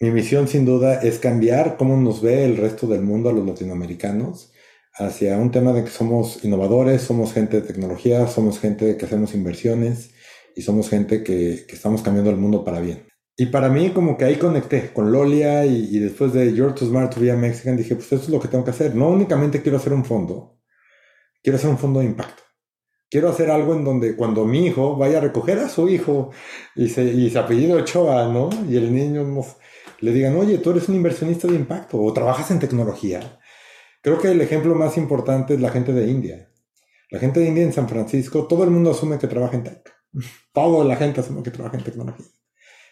mi misión sin duda es cambiar cómo nos ve el resto del mundo a los latinoamericanos hacia un tema de que somos innovadores, somos gente de tecnología, somos gente que hacemos inversiones y somos gente que, estamos cambiando el mundo para bien. Y para mí como que ahí conecté con Lolia y, después de You're Too Smart to Be a Mexican dije, pues eso es lo que tengo que hacer. No únicamente quiero hacer un fondo, quiero hacer un fondo de impacto. Quiero hacer algo en donde cuando mi hijo vaya a recoger a su hijo y se, y se apellido Ochoa, ¿no? Y el niño le digan, oye, tú eres un inversionista de impacto o trabajas en tecnología Creo que el ejemplo más importante es la gente de India. La gente de India en San Francisco, todo el mundo asume que trabaja en tech. Toda la gente asume que trabaja en tecnología.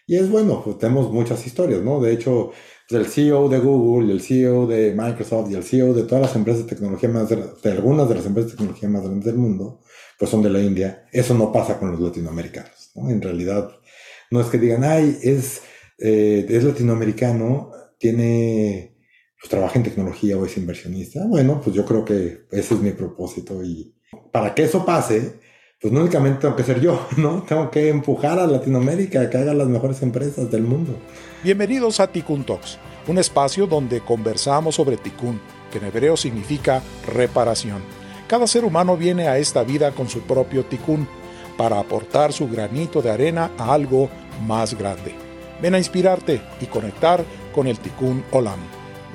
Y es bueno, pues tenemos muchas historias, ¿no? De hecho, pues, el CEO de Google, el CEO de Microsoft y el CEO de todas las empresas de tecnología más, de, algunas de las empresas de tecnología más grandes del mundo, pues son de la India. Eso no pasa con los latinoamericanos, ¿no? En realidad, no es que digan, ay, es, eh, es latinoamericano, tiene pues trabaja en tecnología o es inversionista, bueno, pues yo creo que ese es mi propósito y para que eso pase, pues no únicamente tengo que ser yo, ¿no? Tengo que empujar a Latinoamérica a que haga las mejores empresas del mundo. Bienvenidos a Tikkun Talks, un espacio donde conversamos sobre Tikkun, que en hebreo significa reparación. Cada ser humano viene a esta vida con su propio Tikkun para aportar su granito de arena a algo más grande. Ven a inspirarte y conectar con el Tikkun Olam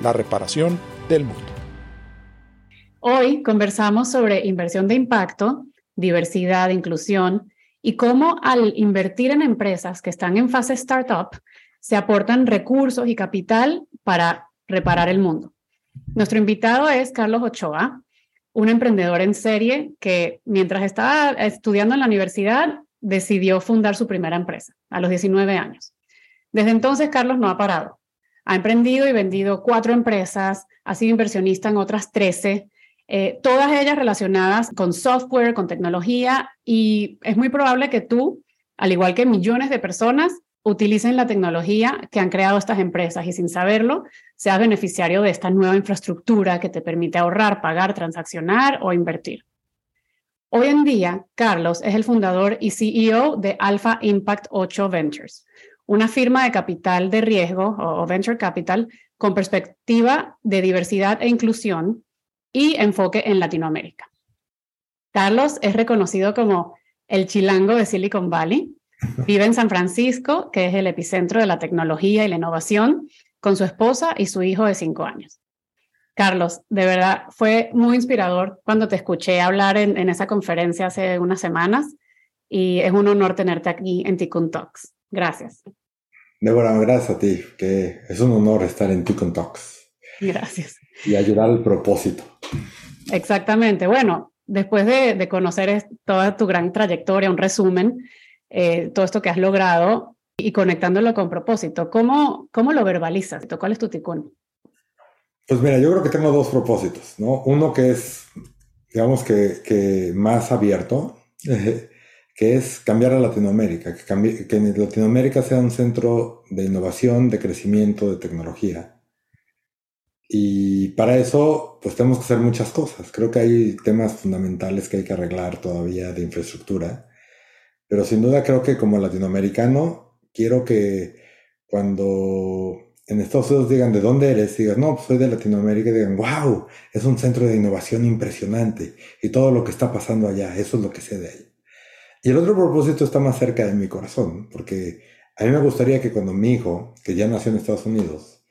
la reparación del mundo. Hoy conversamos sobre inversión de impacto, diversidad, inclusión y cómo al invertir en empresas que están en fase startup se aportan recursos y capital para reparar el mundo. Nuestro invitado es Carlos Ochoa, un emprendedor en serie que mientras estaba estudiando en la universidad decidió fundar su primera empresa a los 19 años. Desde entonces, Carlos no ha parado. Ha emprendido y vendido cuatro empresas, ha sido inversionista en otras 13, eh, todas ellas relacionadas con software, con tecnología, y es muy probable que tú, al igual que millones de personas, utilicen la tecnología que han creado estas empresas y sin saberlo, seas beneficiario de esta nueva infraestructura que te permite ahorrar, pagar, transaccionar o invertir. Hoy en día, Carlos es el fundador y CEO de Alpha Impact 8 Ventures, una firma de capital de riesgo o venture capital con perspectiva de diversidad e inclusión y enfoque en Latinoamérica. Carlos es reconocido como el chilango de Silicon Valley. Vive en San Francisco, que es el epicentro de la tecnología y la innovación, con su esposa y su hijo de cinco años. Carlos, de verdad fue muy inspirador cuando te escuché hablar en, esa conferencia hace unas semanas y es un honor tenerte aquí en Tikkun Talks. Gracias. Débora, gracias a ti, que es un honor estar en Ticon Talks. Gracias. Y ayudar al propósito. Exactamente. Bueno, después de, conocer toda tu gran trayectoria, un resumen, eh, todo esto que has logrado y conectándolo con propósito, ¿cómo, cómo lo verbalizas? ¿Cuál es tu ticún? Pues mira, yo creo que tengo dos propósitos, ¿no? Uno que es, digamos que, que más abierto, que es cambiar a Latinoamérica, que, que Latinoamérica sea un centro de innovación, de crecimiento, de tecnología. Y para eso, pues tenemos que hacer muchas cosas. Creo que hay temas fundamentales que hay que arreglar todavía de infraestructura. Pero sin duda creo que como latinoamericano, quiero que cuando en Estados Unidos digan de dónde eres, digan, no, pues soy de Latinoamérica, y digan, wow, es un centro de innovación impresionante. Y todo lo que está pasando allá, eso es lo que sé de ahí. Y el otro propósito está más cerca de mi corazón, porque a mí me gustaría que cuando mi hijo, que ya nació en Estados Unidos,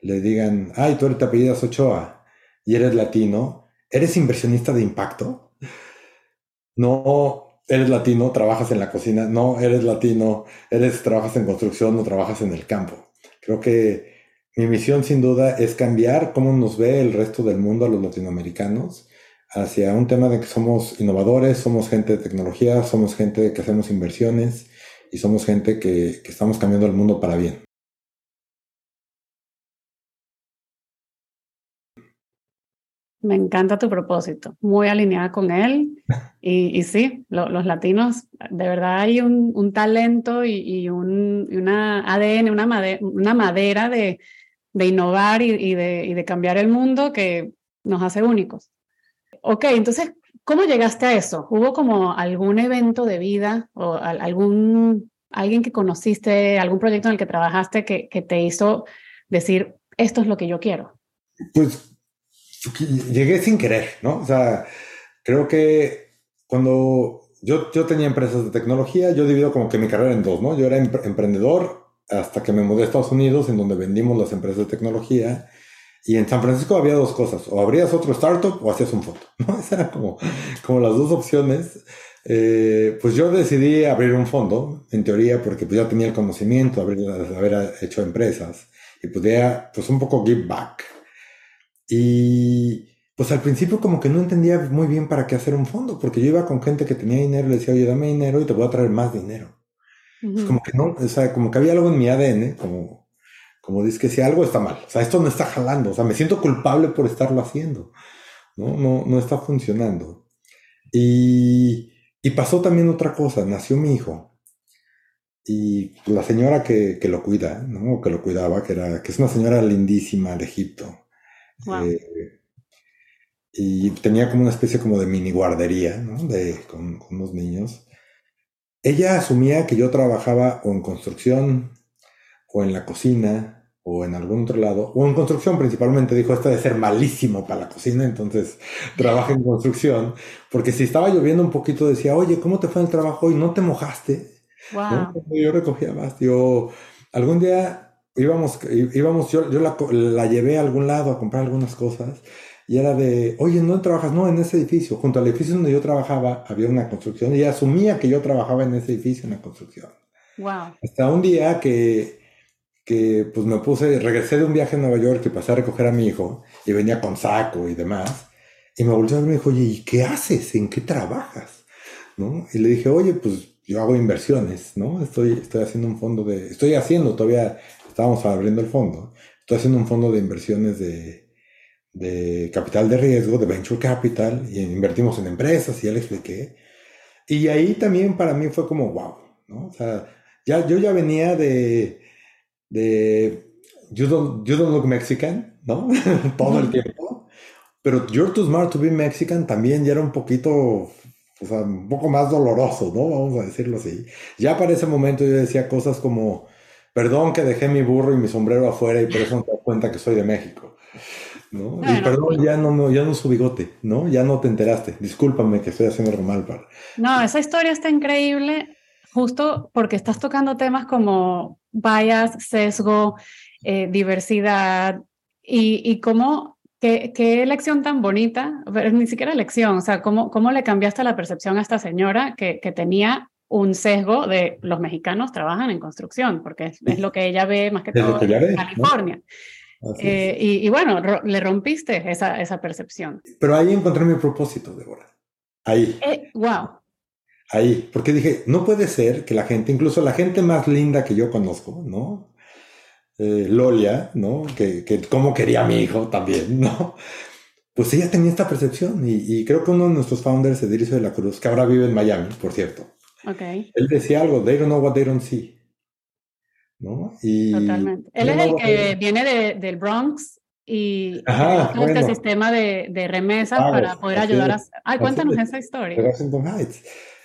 le digan, ay, tú eres te apellidas Ochoa y eres latino, ¿eres inversionista de impacto? No, eres latino, trabajas en la cocina, no, eres latino, eres, trabajas en construcción, no trabajas en el campo. Creo que mi misión sin duda es cambiar cómo nos ve el resto del mundo a los latinoamericanos hacia un tema de que somos innovadores, somos gente de tecnología, somos gente que hacemos inversiones y somos gente que, que estamos cambiando el mundo para bien. Me encanta tu propósito, muy alineada con él. Y, y sí, los latinos, de verdad hay un, un talento y, y, un, una ADN, una, madera, una madera de, de innovar y, de, y de cambiar el mundo que nos hace únicos ok, entonces, ¿cómo llegaste a eso? ¿Hubo como algún evento de vida o algún alguien que conociste, algún proyecto en el que trabajaste que, que te hizo decir, esto es lo que yo quiero? Pues llegué sin querer, ¿no? O sea, creo que cuando yo, yo tenía empresas de tecnología, yo divido como que mi carrera en dos, ¿no? Yo era emprendedor hasta que me mudé a Estados Unidos, en donde vendimos las empresas de tecnología. Y en San Francisco había dos cosas, o abrías otro startup o hacías un fondo, ¿no? Esas eran como, como las dos opciones. Eh, pues yo decidí abrir un fondo, en teoría, porque pues ya tenía el conocimiento de haber, hecho empresas y podía, pues un poco give back. Y pues al principio como que no entendía muy bien para qué hacer un fondo, porque yo iba con gente que tenía dinero y le decía, oye, dame dinero y te voy a traer más dinero. como que no, o sea, como que había algo en mi ADN, como, como dice que si algo está mal, o sea, esto no está jalando, o sea, me siento culpable por estarlo haciendo, ¿no? No, no está funcionando. Y, y pasó también otra cosa, nació mi hijo. Y la señora que, que, lo cuida, ¿no? O que lo cuidaba, que, era, que es una señora lindísima de Egipto. Eh, y tenía como una especie como de mini guardería, ¿no? De, con, con, unos niños. Ella asumía que yo trabajaba o en construcción, o en la cocina, o en algún otro lado, o en construcción principalmente. Dijo, esto debe ser malísimo para la cocina, entonces trabaja en construcción. Porque si estaba lloviendo un poquito, decía, oye, ¿cómo te fue el trabajo hoy? ¿No te mojaste? Yo recogía más. Yo, algún día íbamos, íbamos yo, yo la, la, llevé a algún lado a comprar algunas cosas y era de, oye, ¿no trabajas? No, en ese edificio. Junto al edificio donde yo trabajaba había una construcción y ella asumía que yo trabajaba en ese edificio, en la construcción. Wow. Hasta un día que, que pues me puse, regresé de un viaje a Nueva York y pasé a recoger a mi hijo y venía con saco y demás. Y me volvió a ver y me dijo, oye, ¿y qué haces? ¿En qué trabajas? ¿No? Y le dije, oye, pues yo hago inversiones, ¿no? Estoy, estoy haciendo un fondo de, estoy haciendo todavía, estábamos abriendo el fondo, estoy haciendo un fondo de inversiones de, de capital de riesgo, de venture capital, y invertimos en empresas, y ya le expliqué. Y ahí también para mí fue como, wow, ¿no? O sea, ya, yo ya venía de, de you don't, you don't look Mexican, ¿no? Todo el tiempo. Pero You're Too Smart to Be Mexican también ya era un poquito o sea, un poco más doloroso, ¿no? Vamos a decirlo así. Ya para ese momento yo decía cosas como, perdón que dejé mi burro y mi sombrero afuera y por eso no te das cuenta que soy de México, ¿no? y perdón, ya no, ya no su bigote, ¿no? Ya no te enteraste. Discúlpame que estoy haciendo algo mal para... No, esa historia está increíble justo porque estás tocando temas como bias, sesgo, eh, diversidad y, y cómo Qué, qué, elección tan bonita, pero ni siquiera elección, o sea, ¿cómo, cómo le cambiaste la percepción a esta señora que, que tenía un sesgo de los mexicanos trabajan en construcción, porque es, es lo que ella ve más que todo en California. Eh, y, y, bueno, le rompiste esa, esa percepción. Pero ahí encontré mi propósito, Débora. Ahí. Eh, wow. Ahí, porque dije, no puede ser que la gente, incluso la gente más linda que yo conozco, ¿no? eh, Lolia, ¿no? Que, que cómo quería a mi hijo también, ¿no? Pues ella tenía esta percepción y, y, creo que uno de nuestros founders, Edricio de la Cruz, que ahora vive en Miami, por cierto, okay. él decía algo, they don't know what they don't see. ¿No? Y Totalmente. Él es el que viene de, del Bronx y Ajá, este bueno. sistema de, de remesas para poder ayudar a... Ay, cuéntanos esa historia.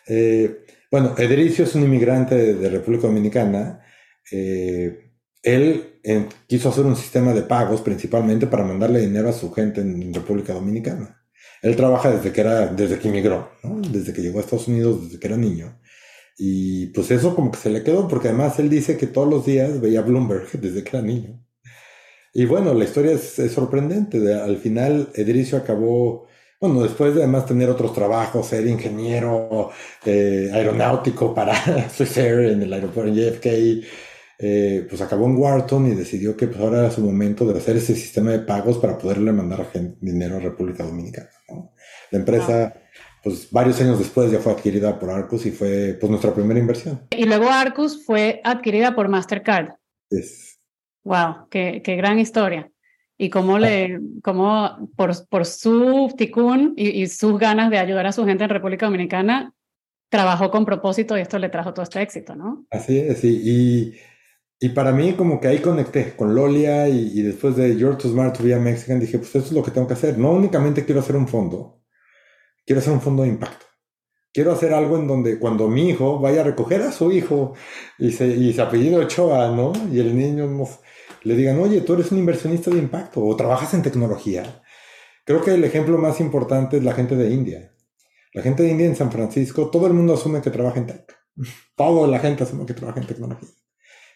Eh, bueno, Edricio es un inmigrante de, República Dominicana. Eh, él quiso hacer un sistema de pagos principalmente para mandarle dinero a su gente en República Dominicana. Él trabaja desde que era, desde que emigró, desde que llegó a Estados Unidos, desde que era niño. Y pues eso como que se le quedó, porque además él dice que todos los días veía Bloomberg desde que era niño. Y bueno, la historia es, es sorprendente. De, al final, Edricio acabó, bueno, después de además tener otros trabajos, ser ingeniero eh, aeronáutico para Swiss Air en el aeropuerto en JFK, eh, pues acabó en Wharton y decidió que pues, ahora era su momento de hacer ese sistema de pagos para poderle mandar dinero a República Dominicana. ¿no? La empresa, ah. pues varios años después ya fue adquirida por Arcus y fue pues nuestra primera inversión. Y luego Arcus fue adquirida por Mastercard. Yes. Wow, qué, qué gran historia. Y cómo, le, cómo por, por su ticún y, y sus ganas de ayudar a su gente en República Dominicana, trabajó con propósito y esto le trajo todo este éxito, ¿no? Así es, sí. Y y para mí como que ahí conecté con Lolia y, y después de You're Too Smart to Be a Mexican dije, pues esto es lo que tengo que hacer. No únicamente quiero hacer un fondo, quiero hacer un fondo de impacto. quiero hacer algo en donde cuando mi hijo vaya a recoger a su hijo y se, y se apellido Ochoa, ¿no? Y el niño le digan, oye, tú eres un inversionista de impacto o trabajas en tecnología. Creo que el ejemplo más importante es la gente de India. La gente de India en San Francisco, todo el mundo asume que trabaja en tech. Toda la gente asume que trabaja en tecnología.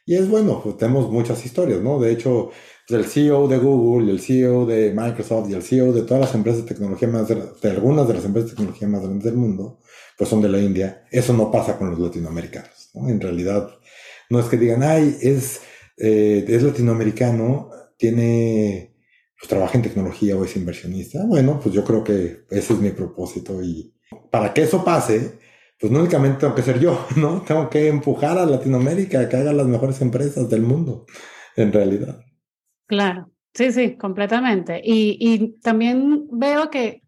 Y es bueno, pues tenemos muchas historias, ¿no? De hecho, pues, el CEO de Google, el CEO de Microsoft y el CEO de todas las empresas de tecnología más, de algunas de las empresas de tecnología más grandes del mundo, pues son de la India. Eso no pasa con los latinoamericanos, ¿no? En realidad, no es que digan, ay, es, eh, es latinoamericano, tiene, pues trabaja en tecnología o es inversionista. Bueno, pues yo creo que ese es mi propósito y para que eso pase, pues no únicamente tengo que ser yo, ¿no? Tengo que empujar a Latinoamérica a que haga las mejores empresas del mundo, en realidad. Claro, sí, sí, completamente. Y, y también veo que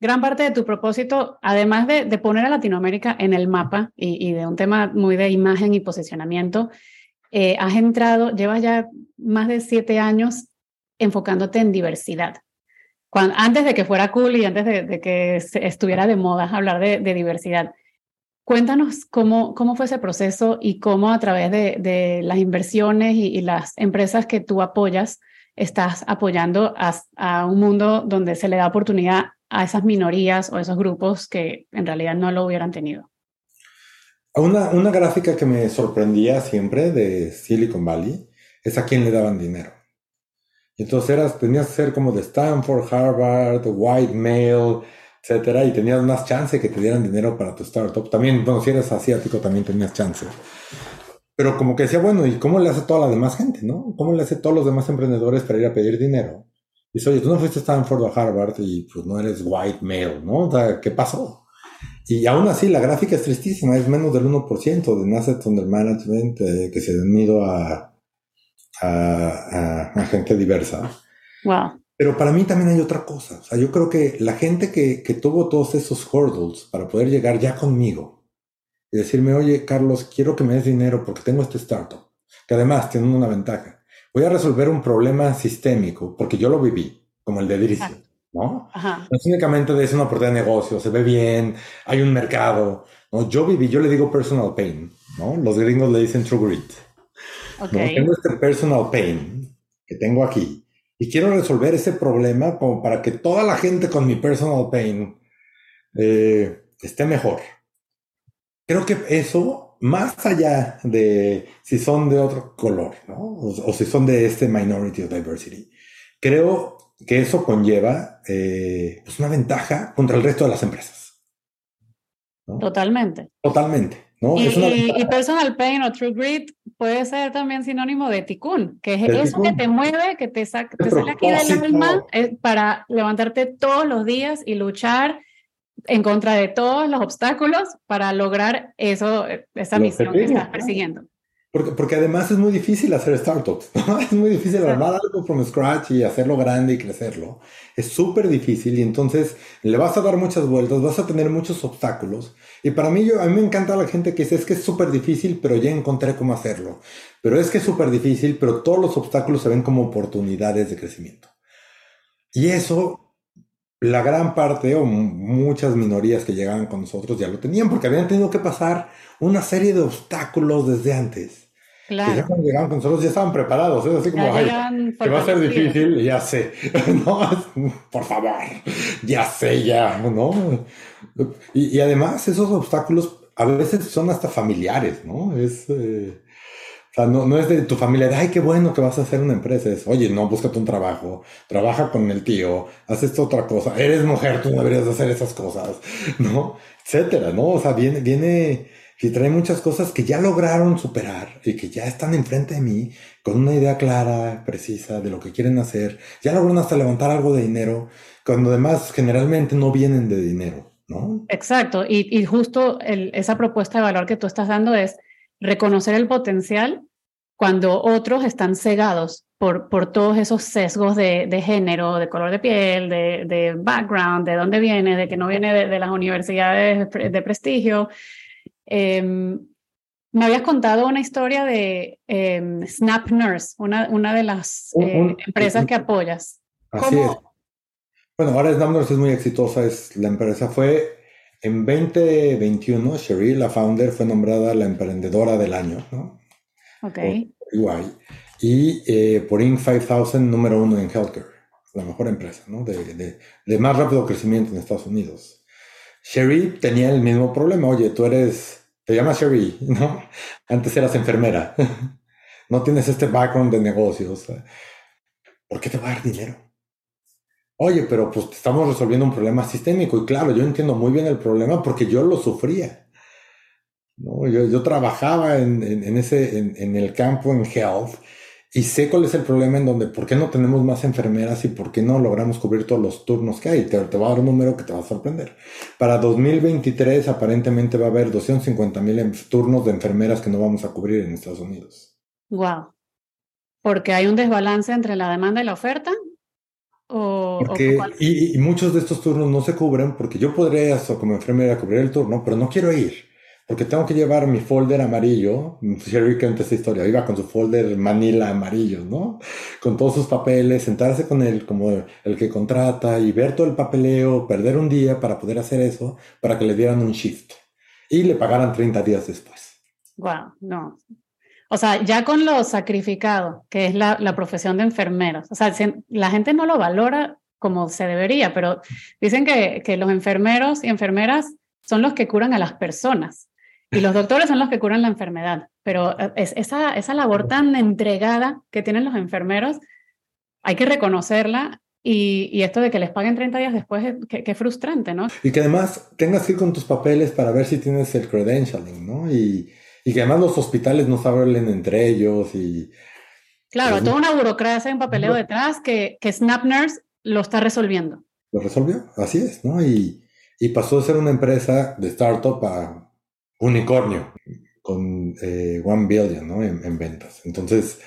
gran parte de tu propósito, además de, de poner a Latinoamérica en el mapa y, y, de un tema muy de imagen y posicionamiento, eh, has entrado, llevas ya más de siete años enfocándote en diversidad. Antes de que fuera cool y antes de, que estuviera de moda hablar de, diversidad. Cuéntanos cómo, cómo fue ese proceso y cómo a través de, las inversiones y, y, las empresas que tú apoyas, estás apoyando a, a, un mundo donde se le da oportunidad a esas minorías o esos grupos que en realidad no lo hubieran tenido. Una, una gráfica que me sorprendía siempre de Silicon Valley es a quién le daban dinero. Entonces eras, tenías que ser como de Stanford, Harvard, white male, etcétera, y tenías más chance que te dieran dinero para tu startup. También, bueno, si eres asiático, también tenías chance. Pero como que decía, bueno, ¿y cómo le hace toda la demás gente, no? ¿Cómo le hace todos los demás emprendedores para ir a pedir dinero? Y dice, oye, tú no fuiste a Stanford o a Harvard y pues no eres white male, ¿no? O sea, ¿qué pasó? Y aún así, la gráfica es tristísima, es menos del 1% de assets under management eh, que se han ido a, a, a, a gente diversa. Wow. Pero para mí también hay otra cosa. O sea, yo creo que la gente que, que tuvo todos esos hurdles para poder llegar ya conmigo y decirme, oye, Carlos, quiero que me des dinero porque tengo este startup, que además tiene una ventaja. Voy a resolver un problema sistémico porque yo lo viví, como el de Diricio, ¿no? Ajá. No únicamente es una oportunidad de negocio, se ve bien, hay un mercado. ¿no? Yo viví, yo le digo personal pain, ¿no? Los gringos le dicen true grit. Okay. ¿no? Tengo este personal pain que tengo aquí y quiero resolver ese problema como para que toda la gente con mi personal pain eh, esté mejor. Creo que eso, más allá de si son de otro color, ¿no? O, o si son de este minority of diversity, creo que eso conlleva eh, pues una ventaja contra el resto de las empresas. ¿no? Totalmente. Totalmente. ¿no? Y, y, y, personal pain o true grit puede ser también sinónimo de ticún, que es eso ticún. que te mueve, que te, saca, te sale aquí del alma eh, para levantarte todos los días y luchar en contra de todos los obstáculos para lograr eso, eh, esa Lo misión que estás ¿no? Porque, porque además es muy difícil hacer startups. ¿no? Es muy difícil Claro. armar algo from scratch y hacerlo grande y crecerlo. Es súper difícil y entonces le vas a dar muchas vueltas, vas a tener muchos obstáculos. Y para mí, yo, a mí me encanta la gente que dice, es que es súper difícil, pero ya encontré cómo hacerlo. Pero es que es súper difícil, pero todos los obstáculos se ven como oportunidades de crecimiento. Y eso, la gran parte o muchas minorías que llegaban con nosotros ya lo tenían porque habían tenido que pasar una serie de obstáculos desde antes. Que ya Claro. cuando llegaban con nosotros ya estaban preparados, es así como, ay, que va a ser difícil, ya sé, no, por favor, ya sé, ya, ¿no? Y, y además esos obstáculos a veces son hasta familiares, ¿no? Es, eh, sea, no, no es de tu familia, de, ay, qué bueno que vas a hacer una empresa, es, oye, no, búscate un trabajo, trabaja con el tío, haz esta otra cosa, eres mujer, tú no deberías de hacer esas cosas, ¿no? Etcétera, ¿no? O sea, viene, viene, y trae muchas cosas que ya lograron superar y que ya están enfrente de mí con una idea clara, precisa de lo que quieren hacer. Ya lograron hasta levantar algo de dinero, cuando además generalmente no vienen de dinero, ¿no? Exacto, y, y justo el, esa propuesta de valor que tú estás dando es reconocer el potencial cuando otros están cegados por, por todos esos sesgos de, de género, de color de piel, de, de, background, de dónde viene, de que no viene de, de las universidades de prestigio. Eh, me habías contado una historia de eh, Snap Nurse, una, una de las eh, un- empresas que apoyas. Así ¿Cómo? es. Bueno, ahora Snapnurse es muy exitosa, es la empresa fue En 2021, Cherie, la founder, fue nombrada la emprendedora del año, ¿no? Ok. Por Y eh, por Inc. 5000, número uno en healthcare. La mejor empresa, ¿no? De, de, de más rápido crecimiento en Estados Unidos. Cherie tenía el mismo problema. Oye, tú eres, te llamas Cherie, ¿no? Antes eras enfermera. no tienes este background de negocios. ¿Por qué te va a dar dinero? Oye, pero pues estamos resolviendo un problema sistémico y claro, yo entiendo muy bien el problema porque yo lo sufría. ¿no? Yo, yo trabajaba en, en, ese, en, el campo, en health, y sé cuál es el problema en donde, ¿por qué no tenemos más enfermeras y por qué no logramos cubrir todos los turnos que hay? Te, te va a dar un número que te va a sorprender. Para 2023 aparentemente va a haber 250 mil turnos de enfermeras que no vamos a cubrir en Estados Unidos. Wow. Porque hay un desbalance entre la demanda y la oferta porque, y, y, muchos de estos turnos no se cubren porque yo podría como enfermera cubrir el turno, pero no quiero ir. Porque tengo que llevar mi folder amarillo. Sherry cuenta esta historia. Iba con su folder Manila amarillo, ¿no? Con todos sus papeles, sentarse con él como el que contrata y ver todo el papeleo, perder un día para poder hacer eso, para que le dieran un shift. Y le pagaran 30 días después. Wow, no. O sea, ya con lo sacrificado, que es la, la profesión de enfermeros, o sea, la gente no lo valora como se debería, pero dicen que, que los enfermeros y enfermeras son los que curan a las personas y los doctores son los que curan la enfermedad, pero eh, es, esa, esa labor tan entregada que tienen los enfermeros, hay que reconocerla y, y, esto de que les paguen 30 días después, qué, frustrante, ¿no? Y que además tengas que ir con tus papeles para ver si tienes el credentialing, ¿no? Y, y que además los hospitales no se hablen entre ellos y... Claro, pues, toda una burocracia, un papeleo detrás que, que SnapNurse lo está resolviendo. Lo resolvió, así es, ¿no? Y, y pasó de ser una empresa de startup a unicornio con eh, one billion, ¿no? En, en, ventas. Entonces,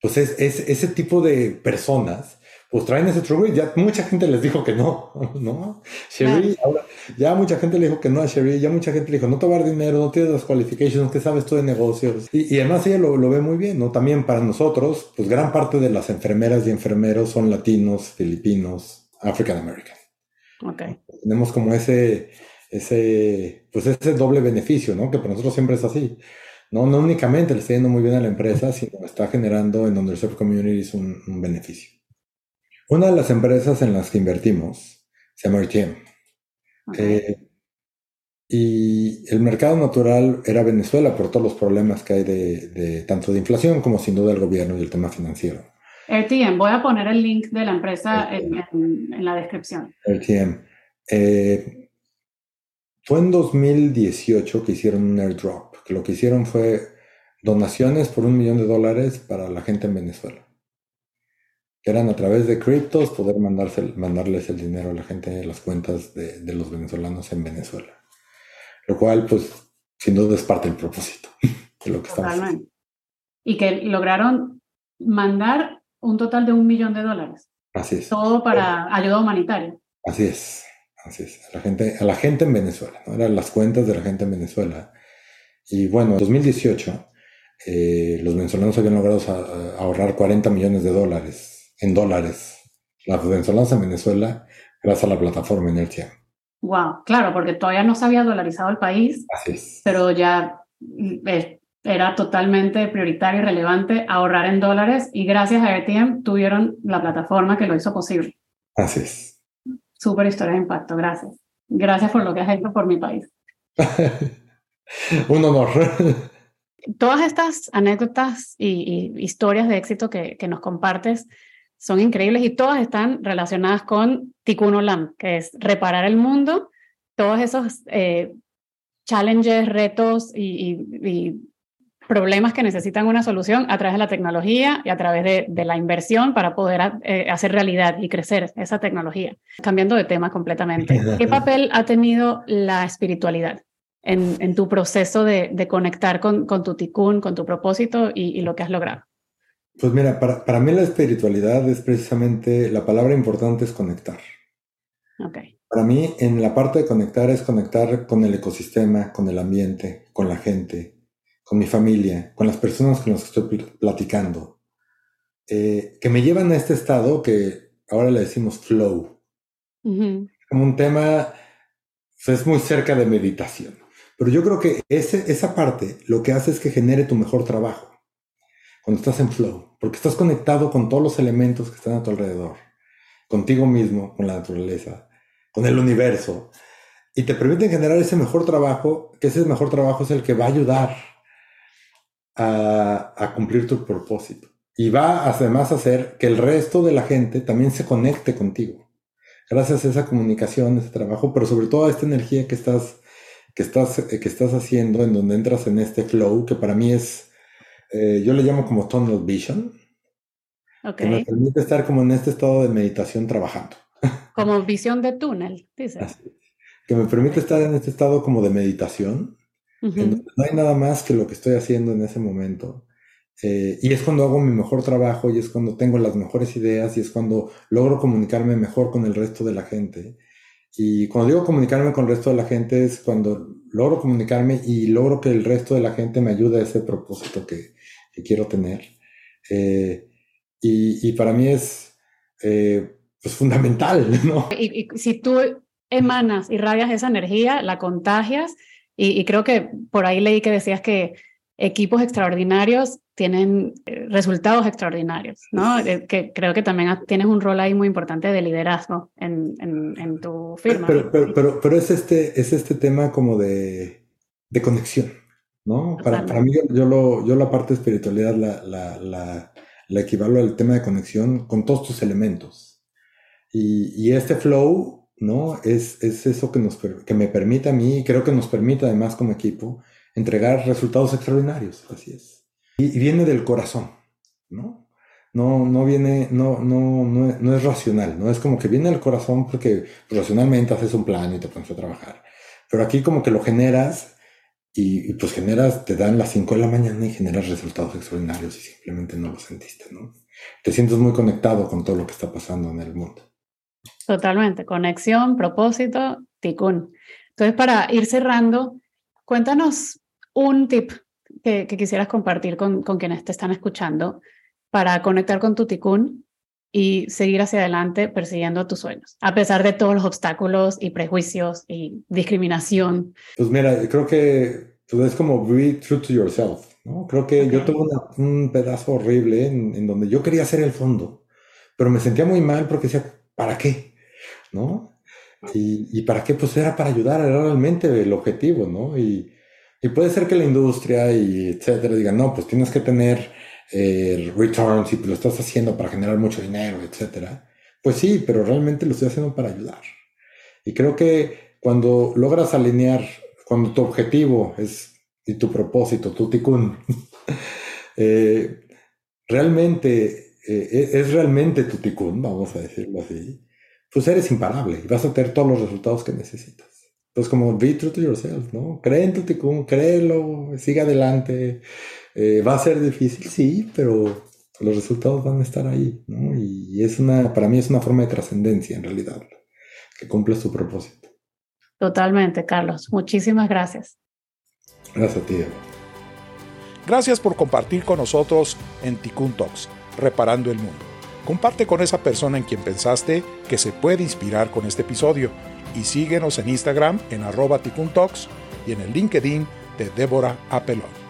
pues es, es, ese tipo de personas pues traen ese true Ya mucha gente les dijo que no, ¿no? Sherry, ahora, ya mucha gente le dijo que no a Sherry, ya mucha gente le dijo, no te va a dar dinero, no tienes las qualifications, que sabes tú de negocios. Y, y además ella lo, lo, ve muy bien, ¿no? También para nosotros, pues gran parte de las enfermeras y enfermeros son latinos, filipinos, African American. Ok. Tenemos como ese, ese, pues ese doble beneficio, ¿no? Que para nosotros siempre es así. No, no únicamente le está yendo muy bien a la empresa, sino está generando en underserved communities un, un beneficio. Una de las empresas en las que invertimos se llama RTM. Okay. Eh, y el mercado natural era Venezuela por todos los problemas que hay de, de, tanto de inflación como sin duda el gobierno y el tema financiero. RTM, voy a poner el link de la empresa en, en, en, la descripción. RTM. Eh, fue en 2018 que hicieron un airdrop, que lo que hicieron fue donaciones por un millón de dólares para la gente en Venezuela que eran a través de criptos poder mandarse, mandarles el dinero a la gente de las cuentas de, de, los venezolanos en Venezuela. Lo cual, pues, sin duda es parte del propósito de lo que estamos haciendo. Y que lograron mandar un total de un millón de dólares. Así es. Todo para ayuda humanitaria. Así es, así es. A la gente, a la gente en Venezuela, ¿no? Eran las cuentas de la gente en Venezuela. Y bueno, en 2018, eh, los venezolanos habían logrado ahorrar 40 millones de dólares en dólares las venezolanas en Venezuela gracias a la plataforma Inertia. Wow, claro, porque todavía no se había dolarizado el país, Así es. pero ya era totalmente prioritario y relevante ahorrar en dólares y gracias a RTM tuvieron la plataforma que lo hizo posible. Así es. Súper historia de impacto, gracias. Gracias por lo que has hecho por mi país. Un honor. Todas estas anécdotas y, y historias de éxito que, que nos compartes son increíbles y todas están relacionadas con Tikkun Olam, que es reparar el mundo, todos esos eh, challenges, retos y, y, y, problemas que necesitan una solución a través de la tecnología y a través de, de la inversión para poder eh, hacer realidad y crecer esa tecnología. Cambiando de tema completamente, ¿qué papel ha tenido la espiritualidad? En, en tu proceso de, de conectar con, con, tu tikkun, con tu propósito y, y lo que has logrado. Pues mira, para, para, mí la espiritualidad es precisamente, la palabra importante es conectar. Okay. Para mí, en la parte de conectar es conectar con el ecosistema, con el ambiente, con la gente, con mi familia, con las personas con las que estoy platicando, eh, que me llevan a este estado que ahora le decimos flow. Uh -huh. Como un tema es muy cerca de meditación. Pero yo creo que ese, esa parte lo que hace es que genere tu mejor trabajo. Cuando estás en flow, porque estás conectado con todos los elementos que están a tu alrededor, contigo mismo, con la naturaleza, con el universo, y te permiten generar ese mejor trabajo, que ese mejor trabajo es el que va a ayudar a, cumplir tu propósito. Y va además a hacer que el resto de la gente también se conecte contigo. Gracias a esa comunicación, ese trabajo, pero sobre todo a esta energía que estás, que estás, eh, que estás haciendo, en donde entras en este flow, que para mí es, eh, yo le llamo como tunnel vision, que me permite estar como en este estado de meditación trabajando. Como visión de túnel, dices. Que me permite estar en este estado como de meditación, en donde no hay nada más que lo que estoy haciendo en ese momento eh, y es cuando hago mi mejor trabajo y es cuando tengo las mejores ideas y es cuando logro comunicarme mejor con el resto de la gente. Y cuando digo comunicarme con el resto de la gente es cuando logro comunicarme y logro que el resto de la gente me ayude a ese propósito que, que quiero tener. Eh, y, y, para mí es eh, pues fundamental, ¿no? Y, y, si tú emanas, irradias esa energía, la contagias, y, y creo que por ahí leí que decías que equipos extraordinarios tienen eh, resultados extraordinarios, ¿no? Eh, que creo que también tienes un rol ahí muy importante de liderazgo en, en, tu firma. Pero, pero, pero, es, este, es este tema como de, de conexión, ¿no? Para, para, mí, yo, lo, yo la parte de espiritualidad la, la, la, la, equivalo al tema de conexión con todos tus elementos. Y, y este flow, ¿no? Es, es eso que, nos, que me permite a mí, y creo que nos permite además como equipo, entregar resultados extraordinarios, así es. Y, viene del corazón, ¿no? No, no viene, no, no, no, no, es racional, no es como que viene del corazón porque racionalmente haces un plan y te pones a trabajar. Pero aquí como que lo generas y, pues generas, te dan las 5 de la mañana y generas resultados extraordinarios y simplemente no lo sentiste, ¿no? Te sientes muy conectado con todo lo que está pasando en el mundo. Totalmente, conexión, propósito, ticún. Entonces, para ir cerrando, cuéntanos un tip que, quisieras compartir con, con, quienes te están escuchando para conectar con tu ticún y seguir hacia adelante persiguiendo tus sueños, a pesar de todos los obstáculos y prejuicios y discriminación? Pues mira, creo que tú es como be true to yourself, ¿no? Creo que yo tuve un pedazo horrible en, en, donde yo quería hacer el fondo, pero me sentía muy mal porque decía, ¿para qué? ¿No? Y, y para qué? Pues era para ayudar, era realmente el objetivo, ¿no? Y, y puede ser que la industria y etcétera digan, no, pues tienes que tener eh, returns y lo estás haciendo para generar mucho dinero, etcétera. Pues sí, pero realmente lo estoy haciendo para ayudar. Y creo que cuando logras alinear, cuando tu objetivo es y tu propósito, tu tikkun, eh, realmente eh, es realmente tu tikkun, vamos a decirlo así, pues eres imparable y vas a tener todos los resultados que necesitas pues como be true to yourself, ¿no? Cree en tu ticún, créelo, sigue adelante. Eh, va a ser difícil, sí, pero los resultados van a estar ahí, ¿no? Y es una, para mí es una forma de trascendencia en realidad, que cumple su propósito. Totalmente, Carlos. Muchísimas gracias. Gracias a ti. Gracias por compartir con nosotros en Tikkun Talks, reparando el mundo. Comparte con esa persona en quien pensaste que se puede inspirar con este episodio y síguenos en Instagram en arroba y en el LinkedIn de Débora Apelón.